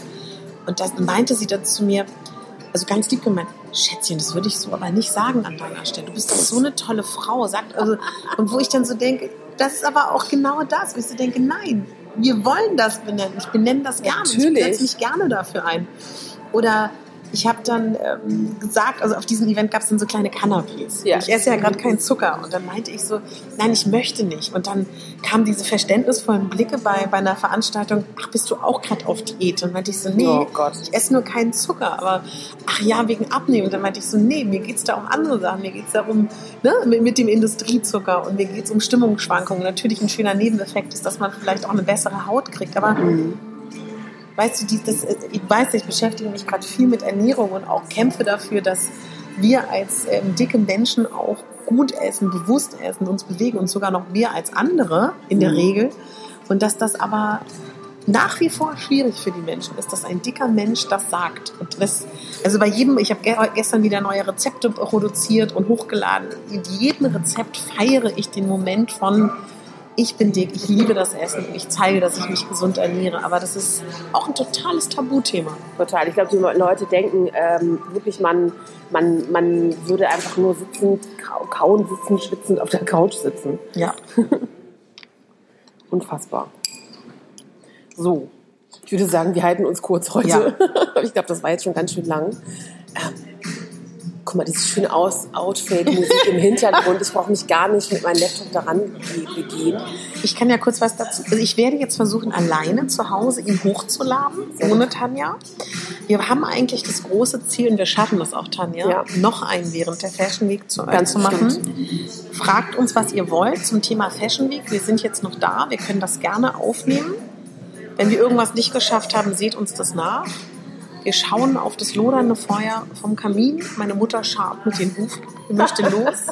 Und dann meinte sie dann zu mir, also ganz lieb gemeint, Schätzchen, das würde ich so aber nicht sagen an deiner Stelle. Du bist doch so eine tolle Frau. Sagt, also, und wo ich dann so denke, das ist aber auch genau das, wo ich so denke, nein, wir wollen das benennen. Ich benenne das gerne. Natürlich. Ich setze mich gerne dafür ein. Oder ich habe dann ähm, gesagt, also auf diesem Event gab es dann so kleine Canapés. Ja. Ich esse ja gerade keinen Zucker. Und dann meinte ich so, nein, ich möchte nicht. Und dann kamen diese verständnisvollen Blicke bei, bei einer Veranstaltung, ach, bist du auch gerade auf Diät? Und meinte ich so, nee, Oh ich esse nur keinen Zucker. Aber, ach ja, wegen Abnehmen. Und dann meinte ich so, nee, mir geht's da um andere Sachen. Mir geht's darum, ne, mit, mit dem Industriezucker. Und mir geht's um Stimmungsschwankungen. Natürlich ein schöner Nebeneffekt ist, dass man vielleicht auch eine bessere Haut kriegt. Aber weißt du, die, das, ich weiß, ich beschäftige mich gerade viel mit Ernährung und auch kämpfe dafür, dass wir als ähm, dicke Menschen auch gut essen, bewusst essen, uns bewegen und sogar noch mehr als andere in der Mhm. Regel. Und dass das aber nach wie vor schwierig für die Menschen ist, dass ein dicker Mensch das sagt. Und das, also bei jedem, ich habe ge gestern wieder neue Rezepte produziert und hochgeladen. In jedem Rezept feiere ich den Moment von ich bin dick, ich liebe das Essen und ich zeige, dass ich mich gesund ernähre. Aber das ist auch ein totales Tabuthema. total. Ich glaube, die Leute denken ähm, wirklich, man, man, man würde einfach nur sitzend, kau- kauen, sitzen, schwitzend auf der Couch sitzen. Ja. Unfassbar. So, ich würde sagen, wir halten uns kurz heute. ich glaube, das war jetzt schon ganz schön lang. Ähm, guck mal, dieses schöne Aus Outfit-Musik im Hintergrund. Ich brauche mich gar nicht mit meinem Laptop daran be- begehen. Ich kann ja kurz was dazu. Also ich werde jetzt versuchen, alleine zu Hause ihn hochzuladen, ohne Tanja. Wir haben eigentlich das große Ziel, und wir schaffen das auch, Tanja, Ja. noch einen während der Fashion Week zu, äh, Ganz zu machen. bestimmt. Fragt uns, was ihr wollt zum Thema Fashion Week. Wir sind jetzt noch da. Wir können das gerne aufnehmen. Wenn wir irgendwas nicht geschafft haben, seht uns das nach. Wir schauen auf das lodernde Feuer vom Kamin. Meine Mutter scharrt mit den Hufen. Sie möchte los.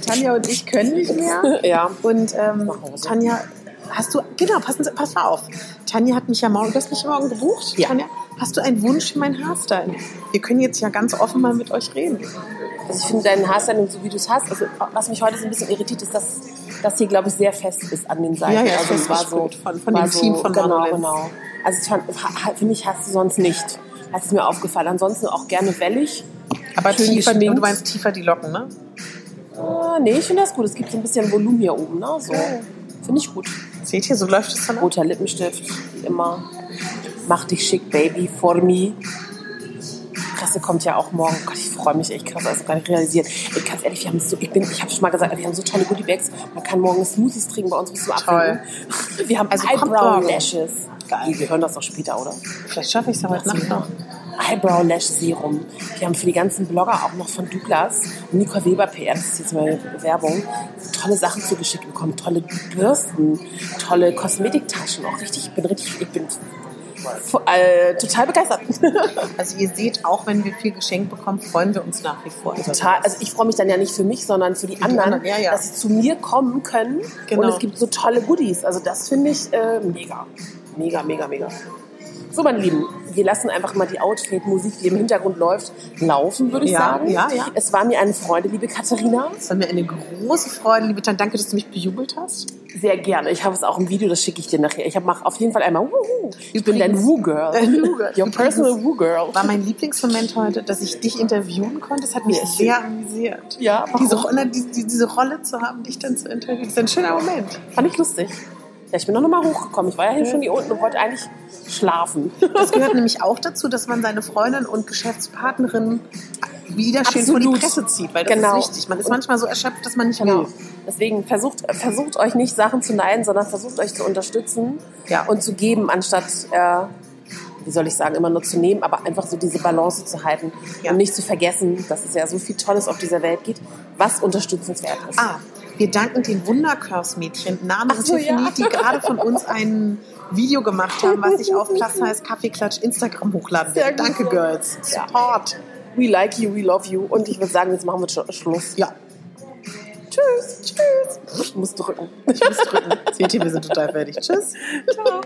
Tanja und ich können nicht mehr. Ja. Und ähm. Tanja, hast du, genau, passen Sie, pass mal auf. Tanja hat mich ja morgen, du hast mich morgen gebucht. Ja. Tanja, hast du einen Wunsch für mein Haarstyle? Wir können jetzt ja ganz offen mal mit euch reden. Also ich finde deinen Haarstyling, so wie du es hast, also was mich heute so ein bisschen irritiert, ist, dass das hier, glaube ich, sehr fest ist an den Seiten. Ja, ja, also es war so. Von- von war dem Team von genau, genau. Also finde ich, hast du sonst nicht. Das ist mir aufgefallen. Ansonsten auch gerne wellig. Aber tiefer, du meinst tiefer die Locken, ne? Ah, nee, ich finde das gut. Es gibt so ein bisschen Volumen hier oben, ne? So. Finde ich gut. Seht ihr, so läuft es dann. Roter Lippenstift, wie immer. Mach dich schick, Baby, for me. Presse kommt ja auch morgen. Gott, ich freue mich echt krass, also gar nicht realisiert. Ey, ganz ehrlich, wir haben so, ich bin, ich habe schon mal gesagt, wir haben so tolle Goodiebags. Man kann morgen Smoothies trinken bei uns bis zum. Abwinken. Wir haben Also Eyebrow. Lashes. Geil. Wir hören das doch später, oder? Vielleicht schaffe ich es ja heute Nacht noch. Eyebrow Lash Serum. Wir haben für die ganzen Blogger auch noch von Douglas und Nicole Weber PR, das ist jetzt mal Werbung, tolle Sachen zugeschickt bekommen. Tolle Bürsten, tolle Kosmetiktaschen. Auch richtig, ich bin richtig, ich bin äh, total begeistert. Also ihr seht, auch wenn wir viel geschenkt bekommen, freuen wir uns nach wie vor. Total, also ich freue mich dann ja nicht für mich, sondern für die die anderen, anderen, ja, ja. dass sie zu mir kommen können. Genau. Und es gibt so tolle Goodies. Also das finde ich äh, mega. Mega, mega, mega. So, meine Lieben, wir lassen einfach mal die Outfit-Musik, die im Hintergrund läuft, laufen, würde ich Ja, sagen. ja, ja. Es war mir eine Freude, liebe Katharina. Es war mir eine große Freude, liebe Tante. Danke, dass du mich bejubelt hast. Sehr gerne. Ich habe es auch im Video, das schicke ich dir nachher. Ich mache auf jeden Fall einmal Wuhu. Ich bin dein Woo-Girl. Dein Woo-Girl. Your personal Woo-Girl. War mein Lieblingsmoment heute, dass ich dich interviewen konnte. Das hat mich Ja, sehr amüsiert. Ja? Diese, Rolle- die, die, diese Rolle zu haben, dich dann zu interviewen, ist ein schöner Moment. Fand ich lustig. Ja, ich bin noch mal hochgekommen. Ich war ja hier schon hier unten und wollte eigentlich schlafen. Das gehört nämlich auch dazu, dass man seine Freundin und Geschäftspartnerin wieder schön vor die. Presse zieht, weil das Genau. ist wichtig. Man ist manchmal so erschöpft, dass man nicht Genau. will. Deswegen versucht, versucht euch nicht Sachen zu neiden, sondern versucht euch zu unterstützen Ja. und zu geben, anstatt, äh, wie soll ich sagen, immer nur zu nehmen, aber einfach so diese Balance zu halten Ja. und nicht zu vergessen, dass es ja so viel Tolles auf dieser Welt gibt, was unterstützenswert ist. Ah, wir danken den Wunderkurs-Mädchen namens so, Tiffany, ja. die gerade von uns ein Video gemacht haben, was ich auf Plus heißt Kaffeeklatsch Instagram hochladen werde. Danke, Girls. Ja. Support. We like you, we love you. Und ich würde sagen, jetzt machen wir Sch- Schluss. Ja, Tschüss. Tschüss. Ich muss drücken. ich muss drücken. Seht ihr, wir sind total fertig. Tschüss. Ciao.